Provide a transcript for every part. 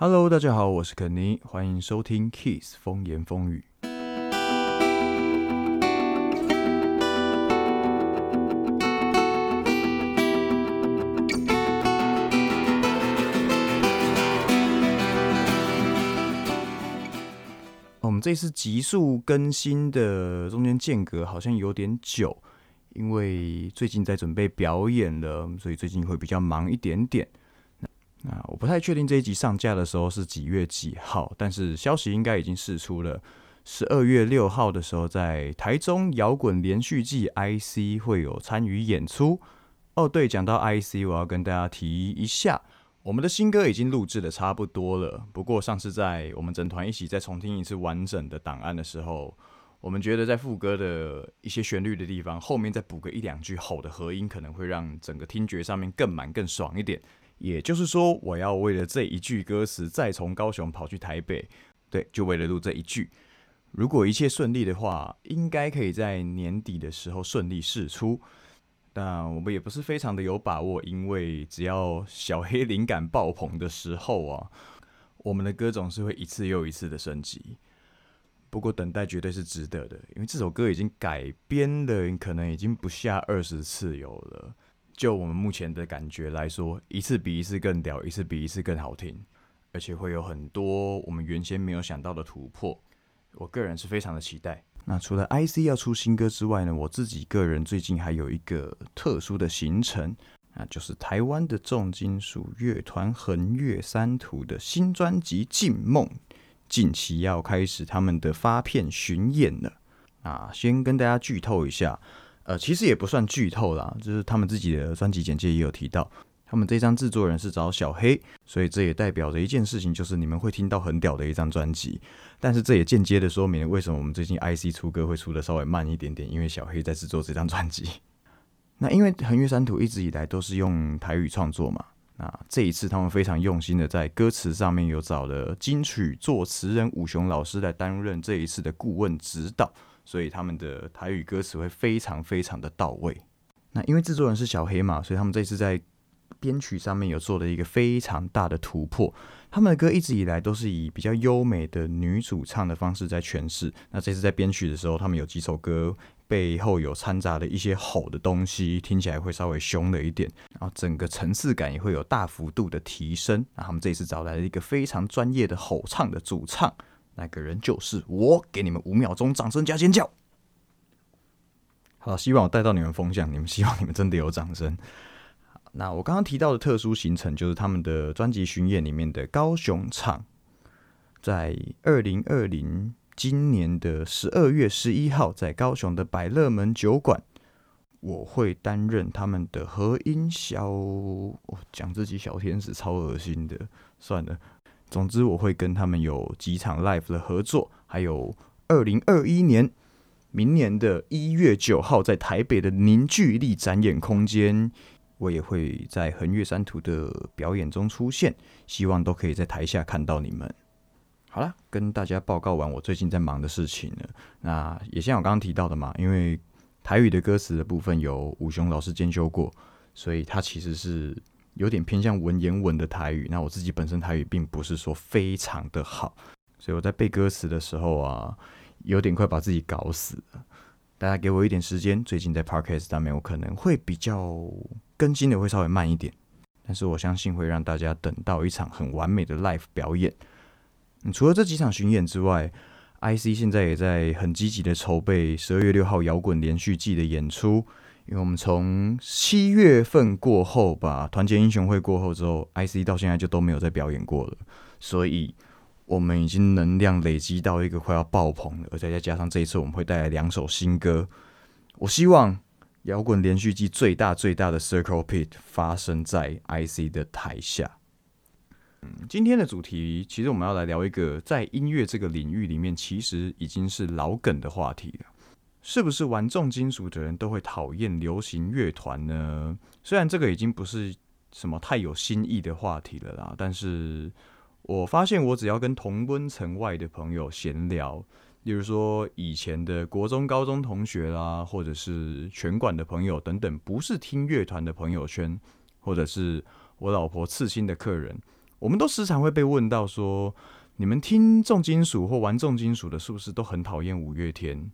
Hello，大家好，我是肯尼，欢迎收听 Kiss 风言风语。我们这次急速更新的中间间隔好像有点久，因为最近在准备表演了，所以最近会比较忙一点点。那我不太确定这一集上架的时候是几月几号，但是消息应该已经释出了。十二月六号的时候，在台中摇滚连续季 IC 会有参与演出。哦，对，讲到 IC，我要跟大家提一下，我们的新歌已经录制的差不多了。不过上次在我们整团一起再重听一次完整的档案的时候，我们觉得在副歌的一些旋律的地方，后面再补个一两句吼的和音，可能会让整个听觉上面更满更爽一点。也就是说，我要为了这一句歌词，再从高雄跑去台北，对，就为了录这一句。如果一切顺利的话，应该可以在年底的时候顺利试出。但我们也不是非常的有把握，因为只要小黑灵感爆棚的时候啊，我们的歌总是会一次又一次的升级。不过等待绝对是值得的，因为这首歌已经改编了，可能已经不下二十次有了。就我们目前的感觉来说，一次比一次更屌，一次比一次更好听，而且会有很多我们原先没有想到的突破。我个人是非常的期待。那除了 IC 要出新歌之外呢，我自己个人最近还有一个特殊的行程，那就是台湾的重金属乐团横越三途的新专辑《静梦》，近期要开始他们的发片巡演了。啊，先跟大家剧透一下。呃，其实也不算剧透啦，就是他们自己的专辑简介也有提到，他们这张制作人是找小黑，所以这也代表着一件事情，就是你们会听到很屌的一张专辑。但是这也间接的说明了为什么我们最近 IC 出歌会出的稍微慢一点点，因为小黑在制作这张专辑。那因为横越山土一直以来都是用台语创作嘛，那这一次他们非常用心的在歌词上面有找了金曲作词人武雄老师来担任这一次的顾问指导。所以他们的台语歌词会非常非常的到位。那因为制作人是小黑嘛，所以他们这次在编曲上面有做了一个非常大的突破。他们的歌一直以来都是以比较优美的女主唱的方式在诠释。那这次在编曲的时候，他们有几首歌背后有掺杂的一些吼的东西，听起来会稍微凶了一点，然后整个层次感也会有大幅度的提升。那他们这次找来了一个非常专业的吼唱的主唱。那个人就是我，给你们五秒钟掌声加尖叫。好，希望我带到你们风向，你们希望你们真的有掌声。那我刚刚提到的特殊行程，就是他们的专辑巡演里面的高雄场，在二零二零今年的十二月十一号，在高雄的百乐门酒馆，我会担任他们的和音小，讲自己小天使超恶心的，算了。总之，我会跟他们有几场 live 的合作，还有二零二一年明年的一月九号在台北的凝聚力展演空间，我也会在横越山图的表演中出现，希望都可以在台下看到你们。好了，跟大家报告完我最近在忙的事情了。那也像我刚刚提到的嘛，因为台语的歌词的部分有武雄老师监修过，所以他其实是。有点偏向文言文的台语，那我自己本身台语并不是说非常的好，所以我在背歌词的时候啊，有点快把自己搞死了。大家给我一点时间，最近在 Podcast 上面我可能会比较更新的会稍微慢一点，但是我相信会让大家等到一场很完美的 Live 表演。除了这几场巡演之外，IC 现在也在很积极的筹备十二月六号摇滚连续季的演出。因为我们从七月份过后吧，团结英雄会过后之后，IC 到现在就都没有再表演过了，所以我们已经能量累积到一个快要爆棚了，而再加上这一次我们会带来两首新歌，我希望摇滚连续剧最大最大的 Circle Pit 发生在 IC 的台下。嗯，今天的主题其实我们要来聊一个在音乐这个领域里面其实已经是老梗的话题了。是不是玩重金属的人都会讨厌流行乐团呢？虽然这个已经不是什么太有新意的话题了啦，但是我发现我只要跟同温层外的朋友闲聊，例如说以前的国中、高中同学啦，或者是拳馆的朋友等等，不是听乐团的朋友圈，或者是我老婆刺青的客人，我们都时常会被问到说，你们听重金属或玩重金属的，是不是都很讨厌五月天？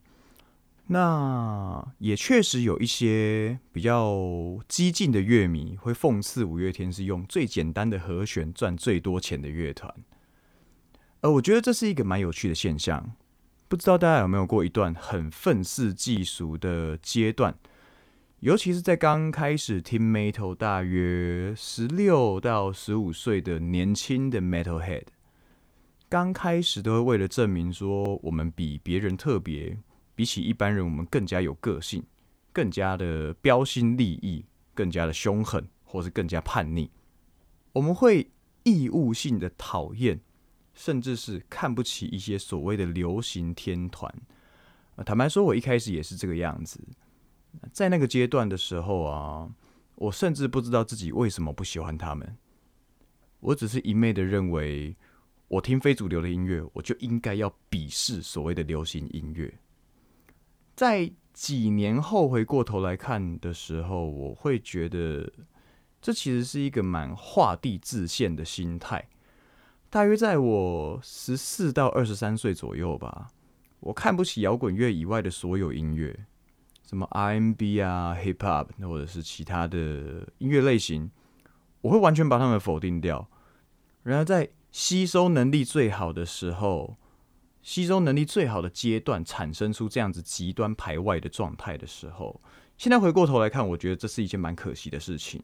那也确实有一些比较激进的乐迷会讽刺五月天是用最简单的和弦赚最多钱的乐团。而我觉得这是一个蛮有趣的现象。不知道大家有没有过一段很愤世嫉俗的阶段？尤其是在刚开始听 metal，大约十六到十五岁的年轻的 metalhead，刚开始都会为了证明说我们比别人特别，比起一般人我们更加有个性，更加的标新立异，更加的凶狠，或是更加叛逆，我们会义务性的讨厌，甚至是看不起一些所谓的流行天团。坦白说，我一开始也是这个样子。在那个阶段的时候啊，我甚至不知道自己为什么不喜欢他们。我只是一昧的认为，我听非主流的音乐，我就应该要鄙视所谓的流行音乐。在几年后回过头来看的时候，我会觉得这其实是一个蛮画地自限的心态。大约在我十四到二十三岁左右吧，我看不起摇滚乐以外的所有音乐。什么 RMB 啊、Hip Hop 或者是其他的音乐类型，我会完全把他们否定掉。然而，在吸收能力最好的时候，吸收能力最好的阶段，产生出这样子极端排外的状态的时候，现在回过头来看，我觉得这是一件蛮可惜的事情。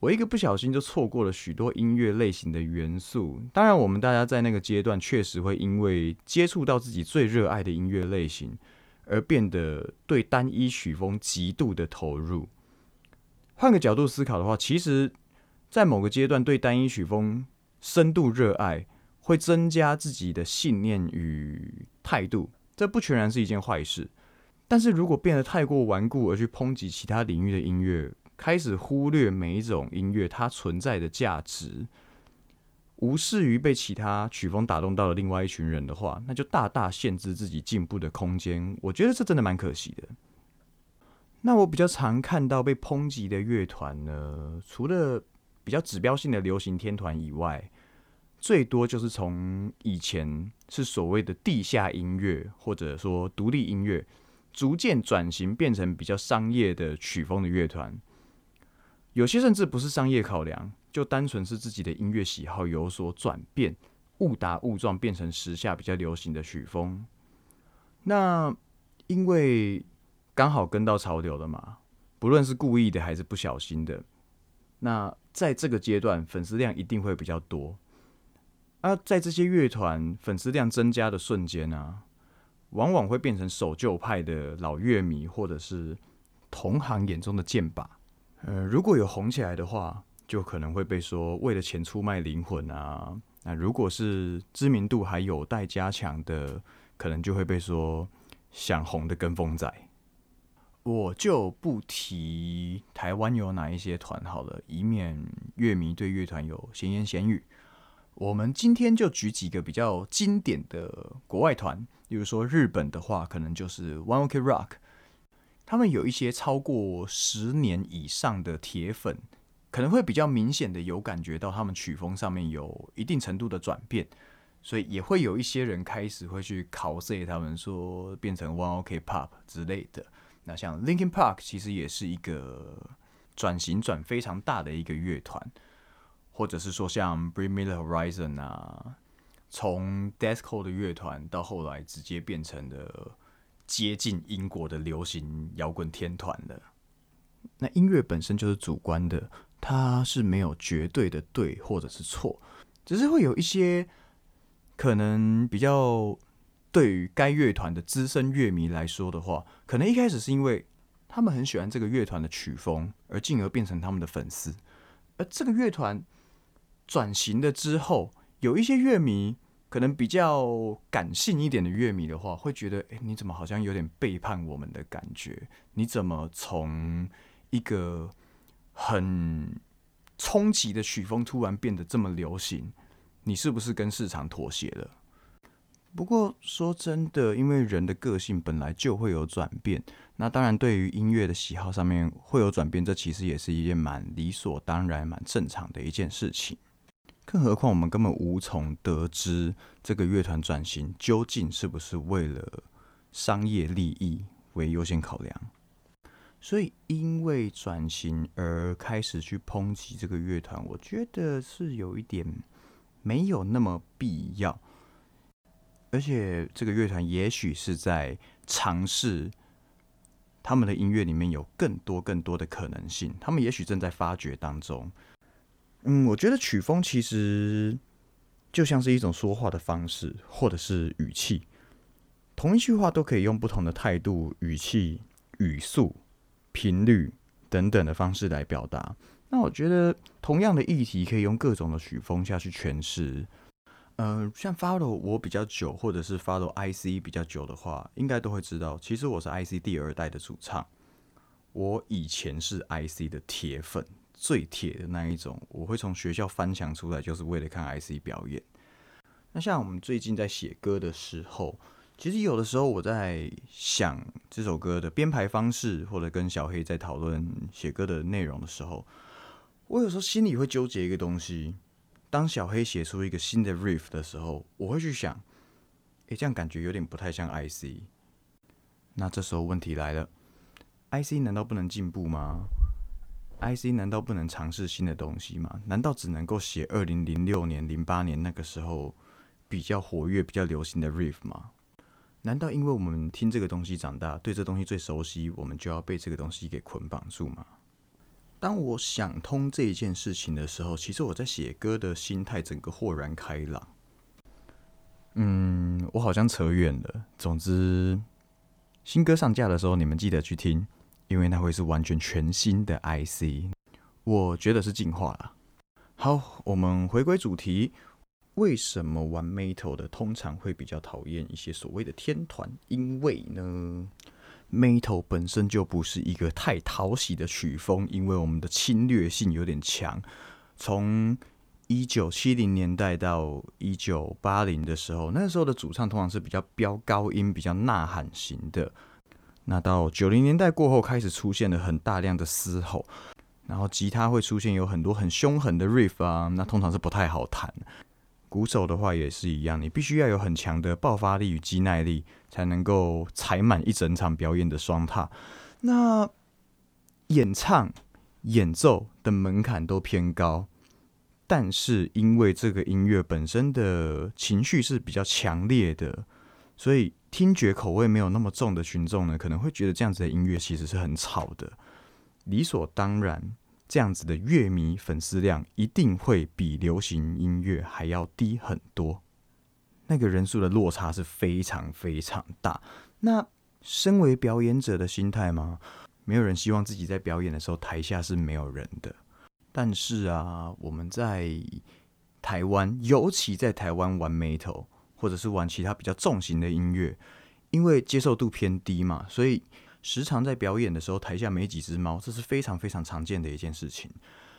我一个不小心就错过了许多音乐类型的元素。当然，我们大家在那个阶段确实会因为接触到自己最热爱的音乐类型。而变得对单一曲风极度的投入。换个角度思考的话，其实，在某个阶段对单一曲风深度热爱，会增加自己的信念与态度，这不全然是一件坏事。但是如果变得太过顽固，而去抨击其他领域的音乐，开始忽略每一种音乐它存在的价值。无视于被其他曲风打动到了另外一群人的话，那就大大限制自己进步的空间。我觉得这真的蛮可惜的。那我比较常看到被抨击的乐团呢，除了比较指标性的流行天团以外，最多就是从以前是所谓的地下音乐或者说独立音乐，逐渐转型变成比较商业的曲风的乐团。有些甚至不是商业考量。就单纯是自己的音乐喜好有所转变，误打误撞变成时下比较流行的曲风。那因为刚好跟到潮流了嘛，不论是故意的还是不小心的，那在这个阶段粉丝量一定会比较多。而在这些乐团粉丝量增加的瞬间啊，往往会变成守旧派的老乐迷或者是同行眼中的剑靶。呃，如果有红起来的话。就可能会被说为了钱出卖灵魂啊！那如果是知名度还有待加强的，可能就会被说想红的跟风仔。我就不提台湾有哪一些团好了，以免乐迷对乐团有闲言闲语。我们今天就举几个比较经典的国外团，比如说日本的话，可能就是 One Ok Rock，他们有一些超过十年以上的铁粉。可能会比较明显的有感觉到他们曲风上面有一定程度的转变，所以也会有一些人开始会去考 C 他们说变成 One Ok Pop 之类的。那像 Linkin Park 其实也是一个转型转非常大的一个乐团，或者是说像 Bring Me The Horizon 啊，从 d e s c o 的乐团到后来直接变成了接近英国的流行摇滚天团了。那音乐本身就是主观的。它是没有绝对的对或者是错，只是会有一些可能比较对于该乐团的资深乐迷来说的话，可能一开始是因为他们很喜欢这个乐团的曲风，而进而变成他们的粉丝。而这个乐团转型了之后，有一些乐迷可能比较感性一点的乐迷的话，会觉得：哎，你怎么好像有点背叛我们的感觉？你怎么从一个很冲击的曲风突然变得这么流行，你是不是跟市场妥协了？不过说真的，因为人的个性本来就会有转变，那当然对于音乐的喜好上面会有转变，这其实也是一件蛮理所当然、蛮正常的一件事情。更何况我们根本无从得知这个乐团转型究竟是不是为了商业利益为优先考量。所以，因为转型而开始去抨击这个乐团，我觉得是有一点没有那么必要。而且，这个乐团也许是在尝试他们的音乐里面有更多更多的可能性，他们也许正在发掘当中。嗯，我觉得曲风其实就像是一种说话的方式，或者是语气，同一句话都可以用不同的态度、语气、语速。频率等等的方式来表达。那我觉得同样的议题可以用各种的曲风下去诠释。呃，像 follow 我比较久，或者是 follow IC 比较久的话，应该都会知道，其实我是 IC 第二代的主唱。我以前是 IC 的铁粉，最铁的那一种。我会从学校翻墙出来，就是为了看 IC 表演。那像我们最近在写歌的时候。其实有的时候我在想这首歌的编排方式，或者跟小黑在讨论写歌的内容的时候，我有时候心里会纠结一个东西。当小黑写出一个新的 riff 的时候，我会去想，诶，这样感觉有点不太像 IC。那这时候问题来了，IC 难道不能进步吗？IC 难道不能尝试新的东西吗？难道只能够写二零零六年、零八年那个时候比较活跃、比较流行的 riff 吗？难道因为我们听这个东西长大，对这东西最熟悉，我们就要被这个东西给捆绑住吗？当我想通这一件事情的时候，其实我在写歌的心态整个豁然开朗。嗯，我好像扯远了。总之，新歌上架的时候，你们记得去听，因为那会是完全全新的 IC。我觉得是进化了。好，我们回归主题。为什么玩 metal 的通常会比较讨厌一些所谓的天团？因为呢，metal 本身就不是一个太讨喜的曲风，因为我们的侵略性有点强。从一九七零年代到一九八零的时候，那时候的主唱通常是比较飙高音、比较呐喊型的。那到九零年代过后，开始出现了很大量的嘶吼，然后吉他会出现有很多很凶狠的 riff 啊，那通常是不太好弹。鼓手的话也是一样，你必须要有很强的爆发力与肌耐力，才能够踩满一整场表演的双踏。那演唱、演奏的门槛都偏高，但是因为这个音乐本身的情绪是比较强烈的，所以听觉口味没有那么重的群众呢，可能会觉得这样子的音乐其实是很吵的，理所当然。这样子的乐迷粉丝量一定会比流行音乐还要低很多，那个人数的落差是非常非常大。那身为表演者的心态吗？没有人希望自己在表演的时候台下是没有人的。但是啊，我们在台湾，尤其在台湾玩 metal 或者是玩其他比较重型的音乐，因为接受度偏低嘛，所以。时常在表演的时候，台下没几只猫，这是非常非常常见的一件事情。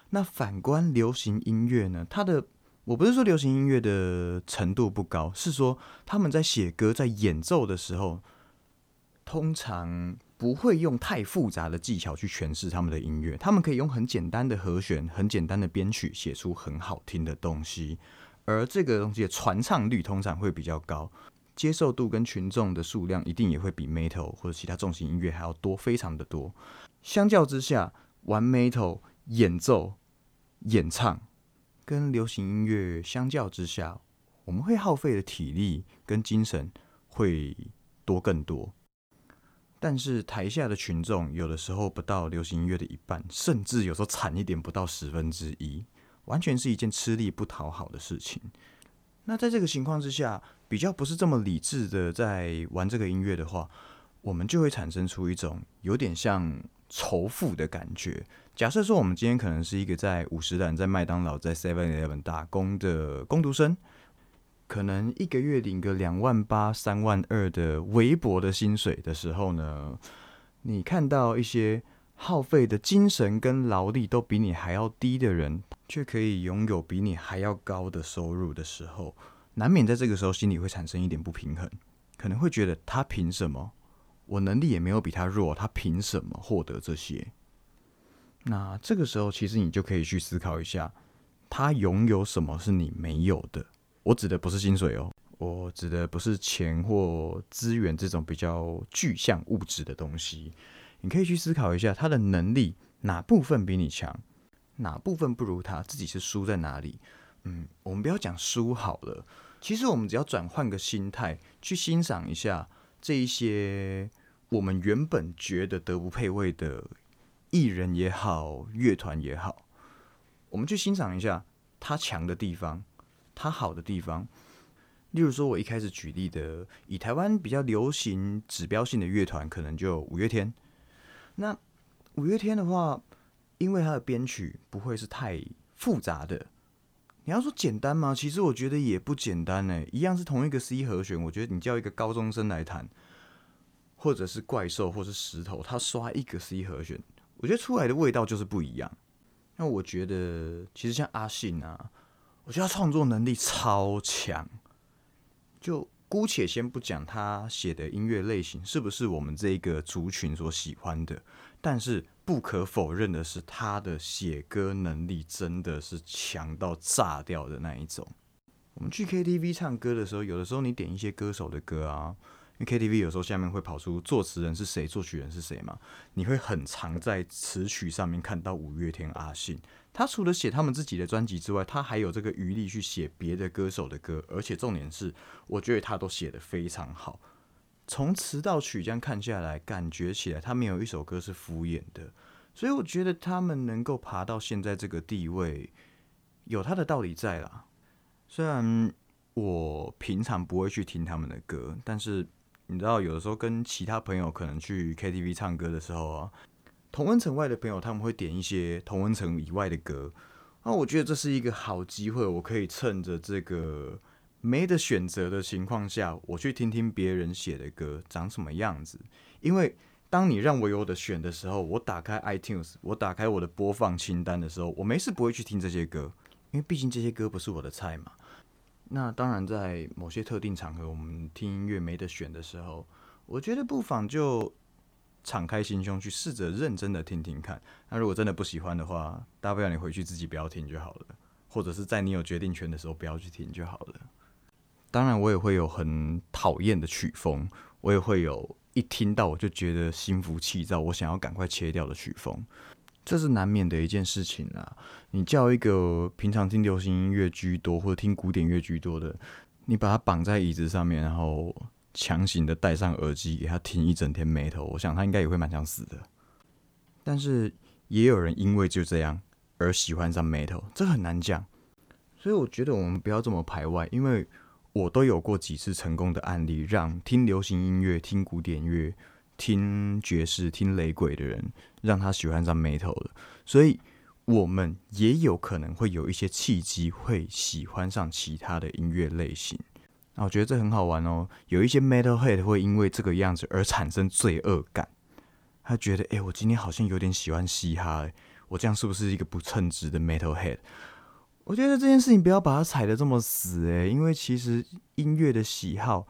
那反观流行音乐呢？它的我不是说流行音乐的程度不高，是说他们在写歌、在演奏的时候，通常不会用太复杂的技巧去诠释他们的音乐。他们可以用很简单的和弦、很简单的编曲，写出很好听的东西。而这个东西的传唱率通常会比较高。接受度跟群众的数量一定也会比 metal 或者其他重型音乐还要多，非常的多。相较之下，玩 metal 演奏、演唱跟流行音乐相较之下，我们会耗费的体力跟精神会多更多。但是台下的群众有的时候不到流行音乐的一半，甚至有时候惨一点不到十分之一，完全是一件吃力不讨好的事情。那在这个情况之下，比较不是这么理智的在玩这个音乐的话，我们就会产生出一种有点像仇富的感觉。假设说我们今天可能是一个在五十岚、在麦当劳、在 Seven Eleven 打工的工读生，可能一个月领个两万八、三万二的微薄的薪水的时候呢，你看到一些耗费的精神跟劳力都比你还要低的人。却可以拥有比你还要高的收入的时候，难免在这个时候心里会产生一点不平衡，可能会觉得他凭什么？我能力也没有比他弱，他凭什么获得这些？那这个时候，其实你就可以去思考一下，他拥有什么是你没有的？我指的不是薪水哦，我指的不是钱或资源这种比较具象物质的东西。你可以去思考一下，他的能力哪部分比你强，哪部分不如他，自己是输在哪里？嗯，我们不要讲输好了，其实我们只要转换个心态，去欣赏一下这一些我们原本觉得德不配位的艺人也好，乐团也好，我们去欣赏一下他强的地方，他好的地方。例如说，我一开始举例的，以台湾比较流行指标性的乐团，可能就五月天。那五月天的话，因为它的编曲不会是太复杂的。你要说简单吗？其实我觉得也不简单呢。一样是同一个 C 和弦，我觉得你叫一个高中生来弹，或者是怪兽，或是石头，他刷一个 C 和弦，我觉得出来的味道就是不一样。那我觉得，其实像阿信啊，我觉得他创作能力超强。就姑且先不讲他写的音乐类型是不是我们这个族群所喜欢的，但是。不可否认的是，他的写歌能力真的是强到炸掉的那一种。我们去 KTV 唱歌的时候，有的时候你点一些歌手的歌啊，因为 KTV 有时候下面会跑出作词人是谁、作曲人是谁嘛，你会很常在词曲上面看到五月天阿信。他除了写他们自己的专辑之外，他还有这个余力去写别的歌手的歌，而且重点是，我觉得他都写的非常好。从词到曲这样看下来，感觉起来他没有一首歌是敷衍的，所以我觉得他们能够爬到现在这个地位，有他的道理在啦。虽然我平常不会去听他们的歌，但是你知道，有的时候跟其他朋友可能去 KTV 唱歌的时候啊，同温层外的朋友他们会点一些同温层以外的歌，那我觉得这是一个好机会，我可以趁着这个。没得选择的情况下，我去听听别人写的歌长什么样子。因为当你让我有的选的时候，我打开 iTunes，我打开我的播放清单的时候，我没事不会去听这些歌，因为毕竟这些歌不是我的菜嘛。那当然，在某些特定场合，我们听音乐没得选的时候，我觉得不妨就敞开心胸去试着认真的听听看。那如果真的不喜欢的话，大不了你回去自己不要听就好了，或者是在你有决定权的时候不要去听就好了。当然，我也会有很讨厌的曲风，我也会有一听到我就觉得心浮气躁，我想要赶快切掉的曲风，这是难免的一件事情啊。你叫一个平常听流行音乐居多或者听古典乐居多的，你把它绑在椅子上面，然后强行的戴上耳机给他听一整天 metal，我想他应该也会蛮想死的。但是也有人因为就这样而喜欢上 metal，这很难讲。所以我觉得我们不要这么排外，因为。我都有过几次成功的案例，让听流行音乐、听古典乐、听爵士、听雷鬼的人，让他喜欢上 metal。所以，我们也有可能会有一些契机，会喜欢上其他的音乐类型。那我觉得这很好玩哦。有一些 metal head 会因为这个样子而产生罪恶感，他觉得，哎，我今天好像有点喜欢嘻哈，我这样是不是一个不称职的 metal head？我觉得这件事情不要把它踩得这么死诶，因为其实音乐的喜好，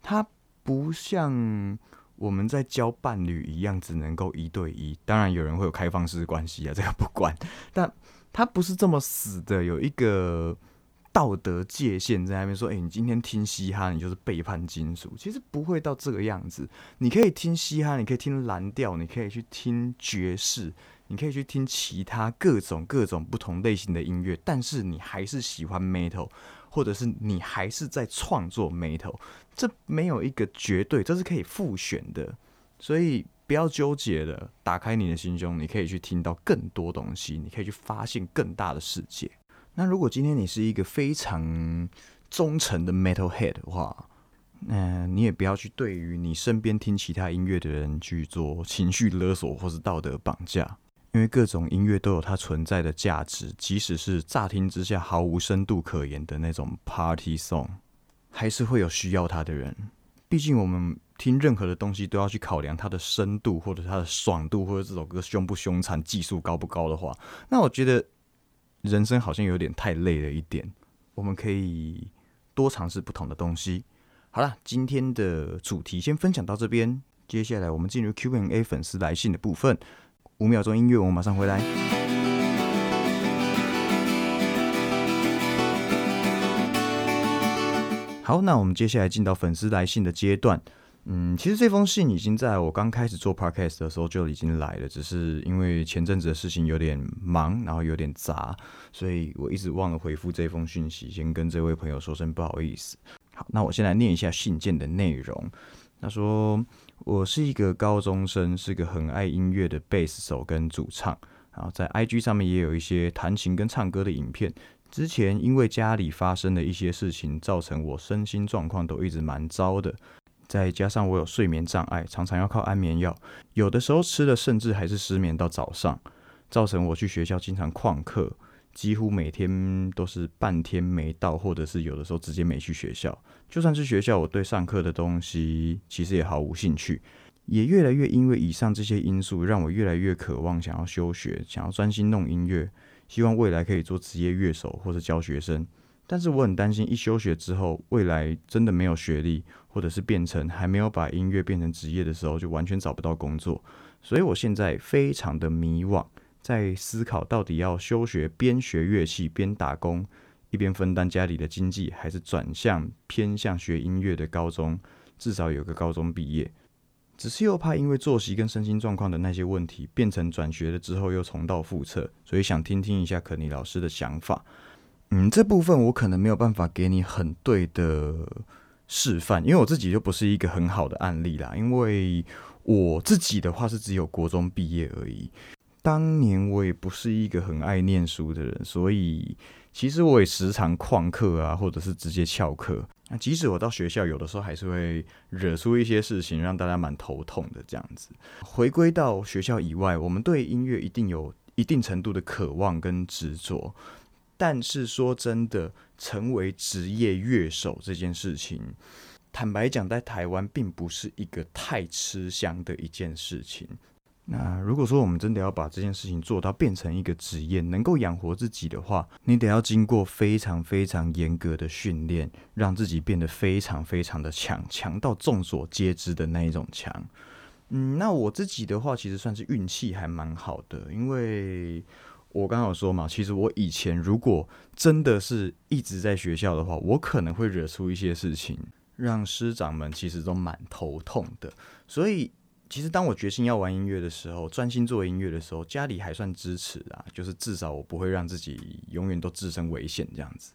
它不像我们在交伴侣一样，只能够一对一。当然有人会有开放式关系啊，这个不管，但它不是这么死的，有一个道德界限在那边说，哎，你今天听嘻哈，你就是背叛金属。其实不会到这个样子，你可以听嘻哈，你可以听蓝调，你可以去听爵士。你可以去听其他各种各种不同类型的音乐，但是你还是喜欢 metal，或者是你还是在创作 metal，这没有一个绝对，这是可以复选的，所以不要纠结了，打开你的心胸，你可以去听到更多东西，你可以去发现更大的世界。那如果今天你是一个非常忠诚的 metal head 的话，那你也不要去对于你身边听其他音乐的人去做情绪勒索或是道德绑架。因为各种音乐都有它存在的价值，即使是乍听之下毫无深度可言的那种 party song，还是会有需要它的人。毕竟我们听任何的东西都要去考量它的深度，或者它的爽度，或者这首歌凶不凶残、技术高不高的话，那我觉得人生好像有点太累了一点，我们可以多尝试不同的东西。好了，今天的主题先分享到这边，接下来我们进入 Q&A 粉丝来信的部分。五秒钟音乐，我马上回来。好，那我们接下来进到粉丝来信的阶段。嗯，其实这封信已经在我刚开始做 podcast 的时候就已经来了，只是因为前阵子的事情有点忙，然后有点杂，所以我一直忘了回复这封讯息，先跟这位朋友说声不好意思。好，那我先来念一下信件的内容。他说：“我是一个高中生，是个很爱音乐的贝斯手跟主唱，然后在 IG 上面也有一些弹琴跟唱歌的影片。之前因为家里发生的一些事情，造成我身心状况都一直蛮糟的。”再加上我有睡眠障碍，常常要靠安眠药，有的时候吃了甚至还是失眠到早上，造成我去学校经常旷课，几乎每天都是半天没到，或者是有的时候直接没去学校。就算是学校，我对上课的东西其实也毫无兴趣，也越来越因为以上这些因素，让我越来越渴望想要休学，想要专心弄音乐，希望未来可以做职业乐手或者教学生。但是我很担心，一休学之后，未来真的没有学历，或者是变成还没有把音乐变成职业的时候，就完全找不到工作。所以我现在非常的迷惘，在思考到底要休学边学乐器边打工，一边分担家里的经济，还是转向偏向学音乐的高中，至少有个高中毕业。只是又怕因为作息跟身心状况的那些问题，变成转学了之后又重蹈覆辙，所以想听听一下可尼老师的想法。嗯，这部分我可能没有办法给你很对的示范，因为我自己就不是一个很好的案例啦。因为我自己的话是只有国中毕业而已，当年我也不是一个很爱念书的人，所以其实我也时常旷课啊，或者是直接翘课。那即使我到学校，有的时候还是会惹出一些事情，让大家蛮头痛的这样子。回归到学校以外，我们对音乐一定有一定程度的渴望跟执着。但是说真的，成为职业乐手这件事情，坦白讲，在台湾并不是一个太吃香的一件事情。那如果说我们真的要把这件事情做到变成一个职业，能够养活自己的话，你得要经过非常非常严格的训练，让自己变得非常非常的强，强到众所皆知的那一种强。嗯，那我自己的话，其实算是运气还蛮好的，因为。我刚好说嘛，其实我以前如果真的是一直在学校的话，我可能会惹出一些事情，让师长们其实都蛮头痛的。所以，其实当我决心要玩音乐的时候，专心做音乐的时候，家里还算支持啊，就是至少我不会让自己永远都置身危险这样子。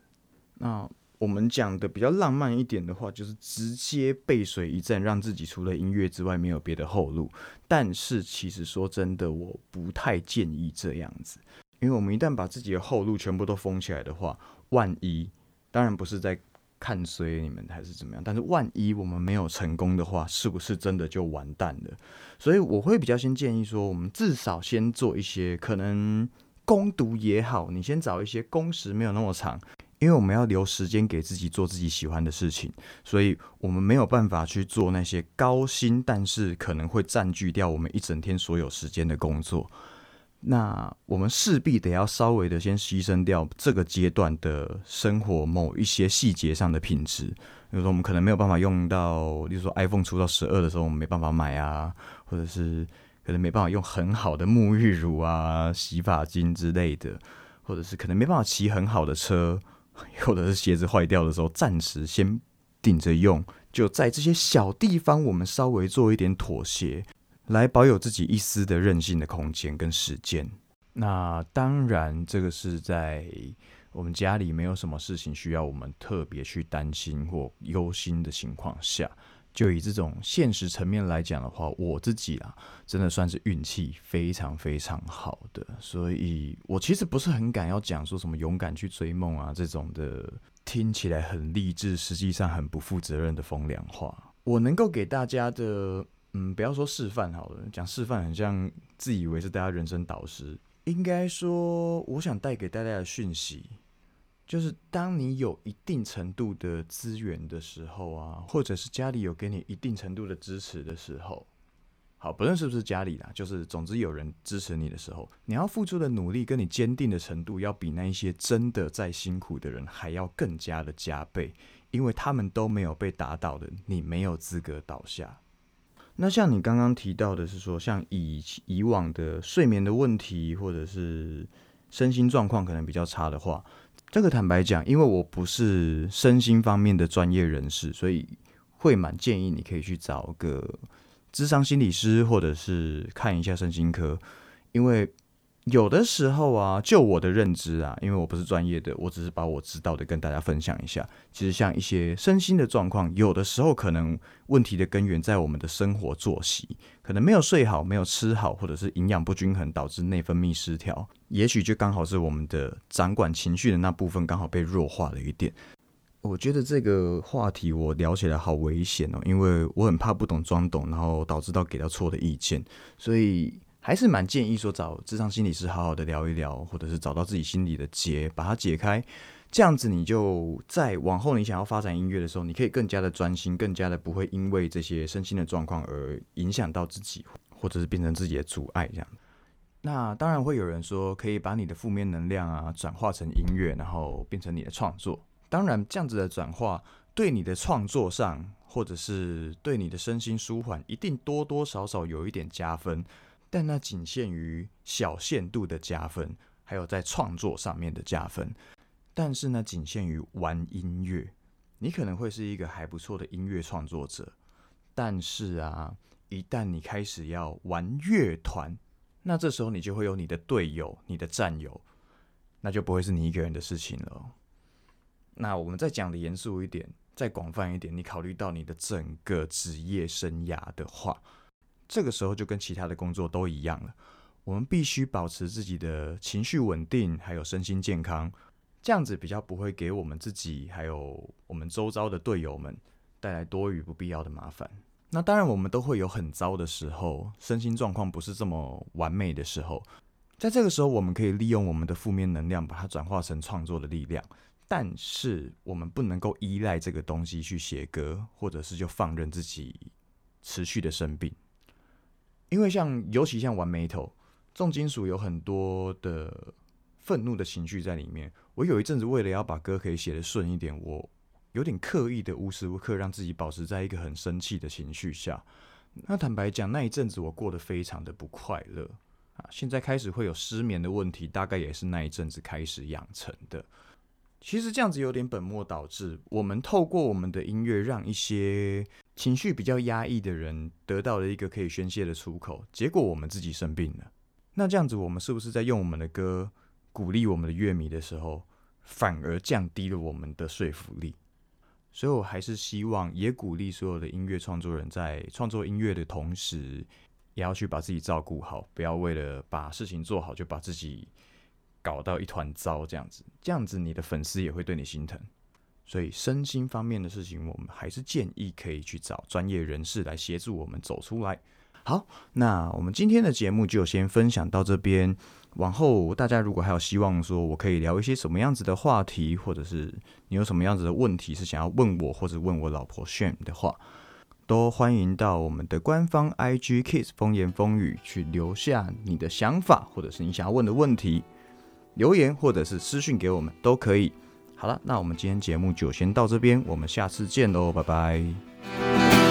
那我们讲的比较浪漫一点的话，就是直接背水一战，让自己除了音乐之外没有别的后路。但是，其实说真的，我不太建议这样子。因为我们一旦把自己的后路全部都封起来的话，万一当然不是在看衰你们还是怎么样，但是万一我们没有成功的话，是不是真的就完蛋了？所以我会比较先建议说，我们至少先做一些可能攻读也好，你先找一些工时没有那么长，因为我们要留时间给自己做自己喜欢的事情，所以我们没有办法去做那些高薪，但是可能会占据掉我们一整天所有时间的工作。那我们势必得要稍微的先牺牲掉这个阶段的生活某一些细节上的品质，比如说我们可能没有办法用到，例如说 iPhone 出到十二的时候我们没办法买啊，或者是可能没办法用很好的沐浴乳啊、洗发精之类的，或者是可能没办法骑很好的车，或者是鞋子坏掉的时候暂时先顶着用，就在这些小地方我们稍微做一点妥协。来保有自己一丝的任性的空间跟时间。那当然，这个是在我们家里没有什么事情需要我们特别去担心或忧心的情况下，就以这种现实层面来讲的话，我自己啊，真的算是运气非常非常好的。所以我其实不是很敢要讲说什么勇敢去追梦啊这种的，听起来很励志，实际上很不负责任的风凉话。我能够给大家的。嗯，不要说示范好了，讲示范很像自以为是大家人生导师。应该说，我想带给大家的讯息，就是当你有一定程度的资源的时候啊，或者是家里有给你一定程度的支持的时候，好，不论是不是家里啦，就是总之有人支持你的时候，你要付出的努力跟你坚定的程度，要比那一些真的在辛苦的人还要更加的加倍，因为他们都没有被打倒的，你没有资格倒下。那像你刚刚提到的是说，像以以往的睡眠的问题，或者是身心状况可能比较差的话，这个坦白讲，因为我不是身心方面的专业人士，所以会蛮建议你可以去找个智商心理师，或者是看一下身心科，因为。有的时候啊，就我的认知啊，因为我不是专业的，我只是把我知道的跟大家分享一下。其实像一些身心的状况，有的时候可能问题的根源在我们的生活作息，可能没有睡好、没有吃好，或者是营养不均衡导致内分泌失调，也许就刚好是我们的掌管情绪的那部分刚好被弱化了一点。我觉得这个话题我聊起来好危险哦，因为我很怕不懂装懂，然后导致到给到错的意见，所以。还是蛮建议说找智商心理师好好的聊一聊，或者是找到自己心里的结，把它解开。这样子你就在往后你想要发展音乐的时候，你可以更加的专心，更加的不会因为这些身心的状况而影响到自己，或者是变成自己的阻碍。这样。那当然会有人说，可以把你的负面能量啊转化成音乐，然后变成你的创作。当然，这样子的转化对你的创作上，或者是对你的身心舒缓，一定多多少少有一点加分。但那仅限于小限度的加分，还有在创作上面的加分。但是呢，仅限于玩音乐，你可能会是一个还不错的音乐创作者。但是啊，一旦你开始要玩乐团，那这时候你就会有你的队友、你的战友，那就不会是你一个人的事情了。那我们再讲的严肃一点，再广泛一点，你考虑到你的整个职业生涯的话。这个时候就跟其他的工作都一样了，我们必须保持自己的情绪稳定，还有身心健康，这样子比较不会给我们自己还有我们周遭的队友们带来多余不必要的麻烦。那当然，我们都会有很糟的时候，身心状况不是这么完美的时候，在这个时候，我们可以利用我们的负面能量，把它转化成创作的力量。但是，我们不能够依赖这个东西去写歌，或者是就放任自己持续的生病。因为像，尤其像玩 metal 重金属，有很多的愤怒的情绪在里面。我有一阵子为了要把歌可以写的顺一点，我有点刻意的无时无刻让自己保持在一个很生气的情绪下。那坦白讲，那一阵子我过得非常的不快乐啊。现在开始会有失眠的问题，大概也是那一阵子开始养成的。其实这样子有点本末倒置。我们透过我们的音乐，让一些情绪比较压抑的人得到了一个可以宣泄的出口，结果我们自己生病了。那这样子，我们是不是在用我们的歌鼓励我们的乐迷的时候，反而降低了我们的说服力？所以我还是希望，也鼓励所有的音乐创作人在创作音乐的同时，也要去把自己照顾好，不要为了把事情做好，就把自己。搞到一团糟这样子，这样子你的粉丝也会对你心疼，所以身心方面的事情，我们还是建议可以去找专业人士来协助我们走出来。好，那我们今天的节目就先分享到这边。往后大家如果还有希望说我可以聊一些什么样子的话题，或者是你有什么样子的问题是想要问我或者问我老婆 Sham 的话，都欢迎到我们的官方 IG Kiss 风言风语去留下你的想法，或者是你想要问的问题。留言或者是私讯给我们都可以。好了，那我们今天节目就先到这边，我们下次见喽，拜拜。